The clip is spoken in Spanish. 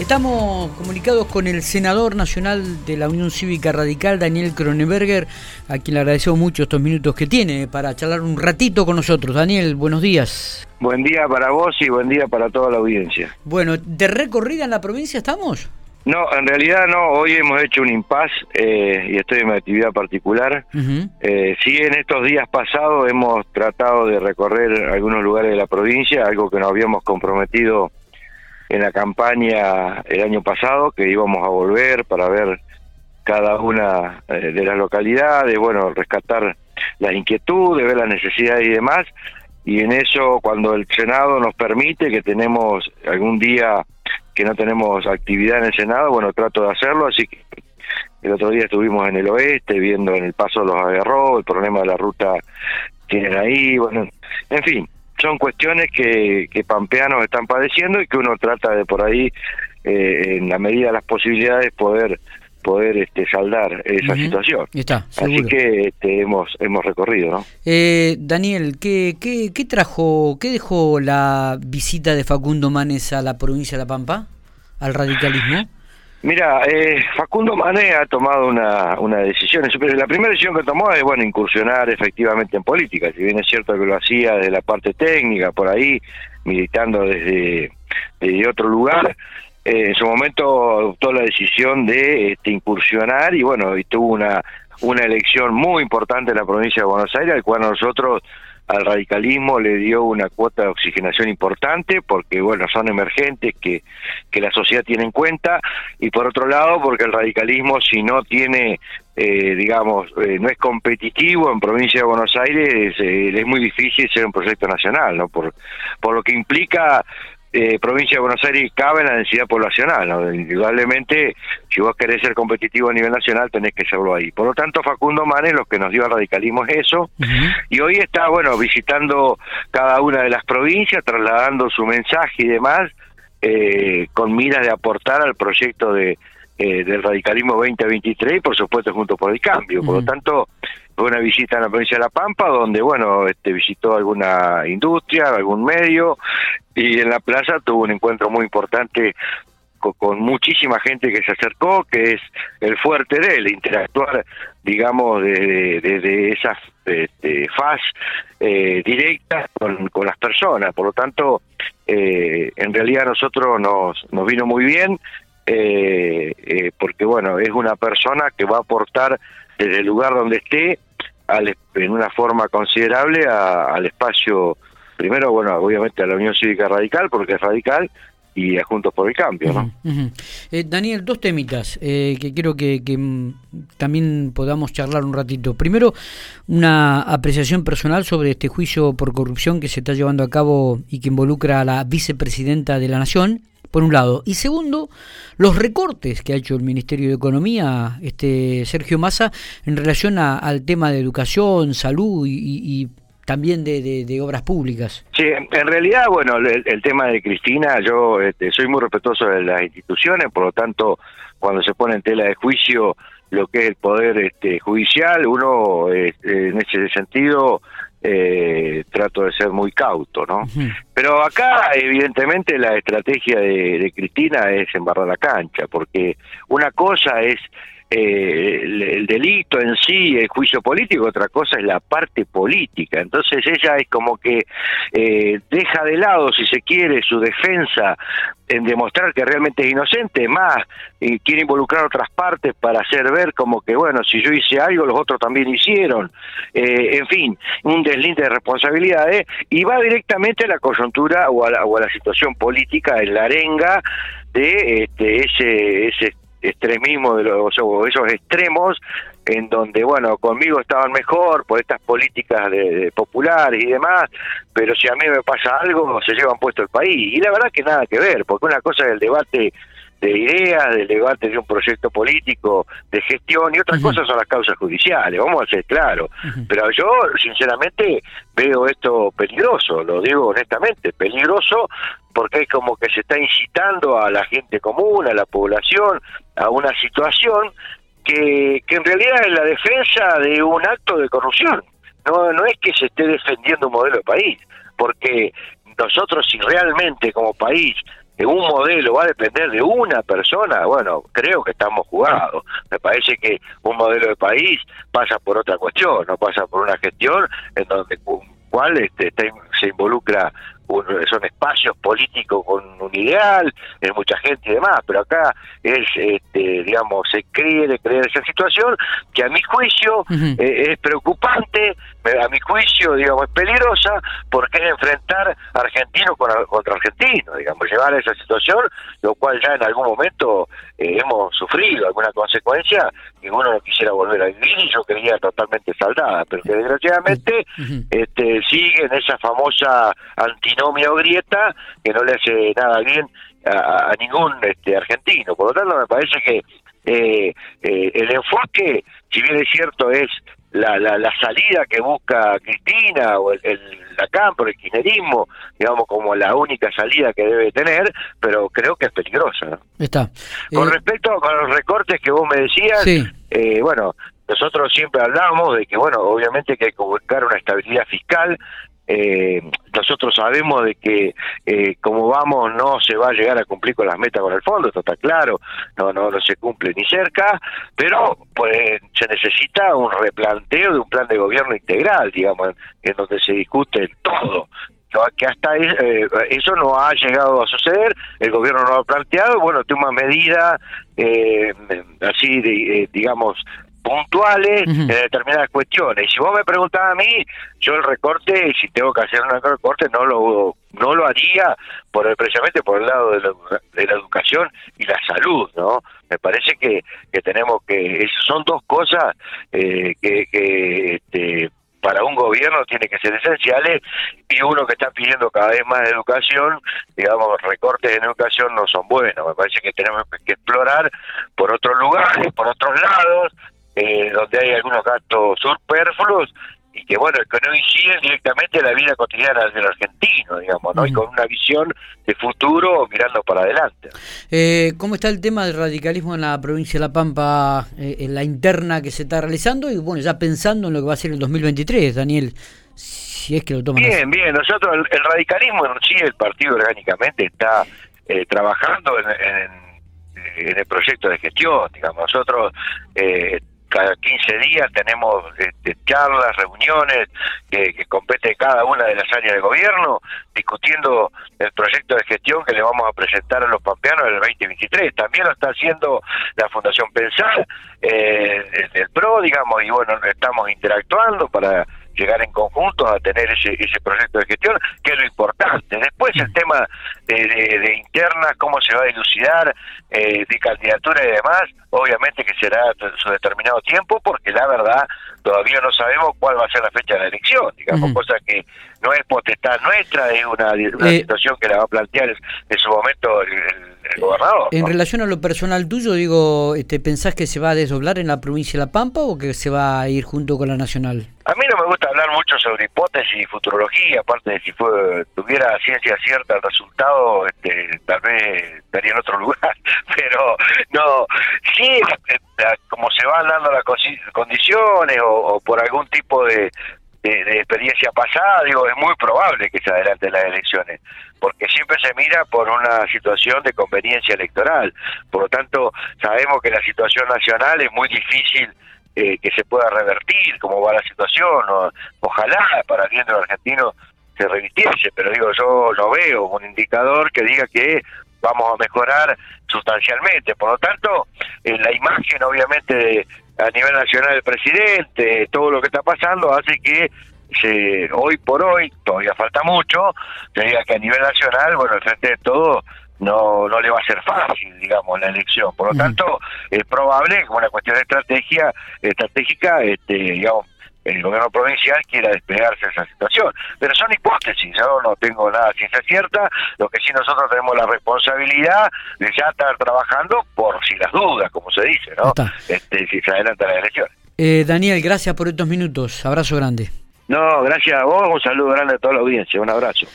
Estamos comunicados con el senador nacional de la Unión Cívica Radical, Daniel Kroneberger, a quien le agradecemos mucho estos minutos que tiene para charlar un ratito con nosotros. Daniel, buenos días. Buen día para vos y buen día para toda la audiencia. Bueno, ¿de recorrida en la provincia estamos? No, en realidad no. Hoy hemos hecho un impas eh, y estoy en una actividad particular. Eh, sí, en estos días pasados hemos tratado de recorrer algunos lugares de la provincia, algo que nos habíamos comprometido en la campaña el año pasado, que íbamos a volver para ver cada una eh, de las localidades, bueno, rescatar las inquietudes, ver las necesidades y demás. Y en eso, cuando el Senado nos permite, que tenemos algún día que no tenemos actividad en el Senado, bueno, trato de hacerlo, así que el otro día estuvimos en el oeste viendo en el paso de los agarró, el problema de la ruta tienen ahí, bueno, en fin, son cuestiones que, que pampeanos están padeciendo y que uno trata de por ahí, eh, en la medida de las posibilidades, poder poder este, saldar esa situación. Está, Así que este, hemos hemos recorrido, ¿no? Eh, Daniel, ¿qué, qué, ¿qué trajo, qué dejó la visita de Facundo Manes a la provincia de La Pampa, al radicalismo? Mira, eh, Facundo Mané ha tomado una, una decisión. La primera decisión que tomó es, bueno, incursionar efectivamente en política. Si bien es cierto que lo hacía desde la parte técnica, por ahí, militando desde, desde otro lugar, eh, en su momento adoptó la decisión de este, incursionar y, bueno, y tuvo una, una elección muy importante en la provincia de Buenos Aires, al cual nosotros al radicalismo le dio una cuota de oxigenación importante porque bueno son emergentes que, que la sociedad tiene en cuenta. Y por otro lado porque el radicalismo si no tiene eh, digamos eh, no es competitivo en provincia de Buenos Aires eh, es muy difícil ser un proyecto nacional no por por lo que implica eh, provincia de Buenos Aires cabe en la densidad poblacional. ¿no? Indudablemente, si vos querés ser competitivo a nivel nacional, tenés que serlo ahí. Por lo tanto, Facundo Manes lo que nos dio al radicalismo es eso. Y hoy está, bueno, visitando cada una de las provincias, trasladando su mensaje y demás, eh, con miras de aportar al proyecto de eh, del radicalismo 2023 y, por supuesto, junto por el cambio. Por lo tanto, fue una visita en la provincia de La Pampa, donde, bueno, este, visitó alguna industria, algún medio, y en la plaza tuvo un encuentro muy importante con, muchísima gente que se acercó, que es el fuerte de él, interactuar, digamos, desde de, esas este, faz eh, directas con, con, las personas. Por lo tanto, eh, en realidad a nosotros nos, nos vino muy bien, eh, eh, porque, bueno, es una persona que va a aportar desde el lugar donde esté en una forma considerable al espacio, primero, bueno, obviamente a la Unión Cívica Radical, porque es radical, y a Juntos por el Cambio, ¿no? Eh, Daniel, dos temitas eh, que quiero que, mm, también podamos charlar un ratito. Primero, una apreciación personal sobre este juicio por corrupción que se está llevando a cabo y que involucra a la vicepresidenta de la Nación, por un lado. Y segundo, los recortes que ha hecho el Ministerio de Economía, este Sergio Massa, en relación al tema de educación, salud y, también de, obras públicas. Sí, en realidad, bueno, el, tema de Cristina, yo este, soy muy respetuoso de las instituciones, por lo tanto, cuando se pone en tela de juicio lo que es el poder este, judicial, uno este, en ese sentido eh, trato de ser muy cauto, ¿no? Pero acá, evidentemente, la estrategia de, Cristina es embarrar la cancha, porque una cosa es eh, el, delito en sí, el juicio político, otra cosa es la parte política. Entonces ella es como que eh, deja de lado, si se quiere, su defensa en demostrar que realmente es inocente, más quiere involucrar otras partes para hacer ver como que, bueno, si yo hice algo, los otros también hicieron, eh, en fin, un deslinde de responsabilidades, y va directamente a la coyuntura o a la, o a la situación política en la arenga de este, ese, ese extremismo de los o esos extremos en donde bueno conmigo estaban mejor por estas políticas de, populares y demás pero si a mí me pasa algo se llevan puesto el país. Y la verdad que nada que ver porque una cosa es el debate de ideas, del debate de un proyecto político, de gestión, y otras cosas son las causas judiciales, vamos a ser claros. Pero yo, sinceramente, veo esto peligroso, lo digo honestamente, peligroso porque es como que se está incitando a la gente común, a la población, a una situación que, que en realidad es la defensa de un acto de corrupción. No, no es que se esté defendiendo un modelo de país, porque nosotros si realmente como país un modelo va a depender de una persona, bueno, creo que estamos jugados. Me parece que un modelo de país pasa por otra cuestión, no pasa por una gestión en donde cual este, se involucra son espacios políticos con un ideal, es mucha gente y demás, pero acá es, este, digamos, se quiere creer esa situación que a mi juicio eh, es preocupante, a mi juicio, digamos, es peligrosa, porque es enfrentar argentino contra argentino, digamos, llevar a esa situación, lo cual ya en algún momento eh, hemos sufrido alguna consecuencia que uno no quisiera volver a vivir y yo creía totalmente saldada, pero que desgraciadamente este, sigue en esa famosa antinomia o grieta que no le hace nada bien a, ningún este, argentino. Por lo tanto, me parece que eh, eh, el enfoque, si bien es cierto, es la, la, salida que busca Cristina o el, el la campo, el kirchnerismo, digamos, como la única salida que debe tener, pero creo que es peligrosa. Está. Con eh, respecto a los recortes que vos me decías, eh, bueno, nosotros siempre hablamos de que, bueno, obviamente que hay que buscar una estabilidad fiscal, eh, nosotros sabemos de que eh, como vamos no se va a llegar a cumplir con las metas con el fondo, esto está claro, no no no se cumple ni cerca, pero pues se necesita un replanteo de un plan de gobierno integral, digamos, en donde se discute todo. Que hasta eh, eso no ha llegado a suceder, el gobierno no lo ha planteado, bueno, toma medidas eh, así, de, digamos, puntuales en determinadas cuestiones. Y si vos me preguntás a mí, yo el recorte, si tengo que hacer un recorte, no lo no lo haría por precisamente por el lado de la, educación y la salud, ¿no? Me parece que, que tenemos que, son dos cosas eh, que, que este, para un gobierno tiene que ser esenciales y uno que está pidiendo cada vez más educación, digamos, recortes en educación no son buenos. Me parece que tenemos que explorar por otros lugares, por otros lados, eh, donde hay algunos gastos superfluos y que bueno, que no inciden directamente en la vida cotidiana del argentino, digamos, ¿no? Y con una visión de futuro mirando para adelante. Eh, ¿Cómo está el tema del radicalismo en la provincia de La Pampa, eh, en la interna que se está realizando y bueno, ya pensando en lo que va a ser el 2023, Daniel? Si es que lo toman Bien, bien, nosotros, el, radicalismo en sí, el partido orgánicamente está eh, trabajando en, en el proyecto de gestión, digamos. Nosotros eh, cada 15 días tenemos este, charlas, reuniones que, que compete cada una de las áreas de gobierno, discutiendo el proyecto de gestión que le vamos a presentar a los pampeanos en el 2023. También lo está haciendo la Fundación Pensar, eh, el PRO, digamos, y bueno, estamos interactuando para llegar en conjunto a tener ese, ese proyecto de gestión, que es lo importante. Después el tema de, de, internas, cómo se va a dilucidar, eh, de candidatura y demás, obviamente que será su determinado tiempo, porque la verdad todavía no sabemos cuál va a ser la fecha de la elección, digamos, cosa que no es potestad nuestra, es una, eh, situación que la va a plantear en su momento el gobernador. En relación a lo personal tuyo, digo, este, ¿pensás que se va a desdoblar en la provincia de La Pampa o que se va a ir junto con la nacional? A mí no me gusta hablar mucho sobre hipótesis y futurología, aparte de si fue, tuviera ciencia cierta el resultado, este, tal vez estaría en otro lugar, pero no, sí, eh, como se van dando las condiciones o por algún tipo de, de, experiencia pasada, digo, es muy probable que se adelanten las elecciones, porque siempre se mira por una situación de conveniencia electoral. Por lo tanto, sabemos que la situación nacional es muy difícil eh, que se pueda revertir, como va la situación. ojalá para el bien de se revirtiese, pero digo, yo no veo un indicador que diga que vamos a mejorar sustancialmente. Por lo tanto, en la imagen, obviamente, de a nivel nacional el presidente, todo lo que está pasando hace que se, hoy por hoy, todavía falta mucho, te diga que a nivel nacional, bueno, el frente de todo no no le va a ser fácil, digamos, la elección. Por lo tanto, es probable, como una cuestión de estrategia, estratégica, este, digamos, el gobierno provincial quiera despegarse de esa situación. Pero son hipótesis, yo no tengo nada ciencia cierta, lo que sí nosotros tenemos la responsabilidad de ya estar trabajando por si las dudas, como se dice, ¿no? Este, si se adelantan las elecciones. Eh, Daniel, gracias por estos minutos, abrazo grande. No, gracias a vos, un saludo grande a toda la audiencia, un abrazo.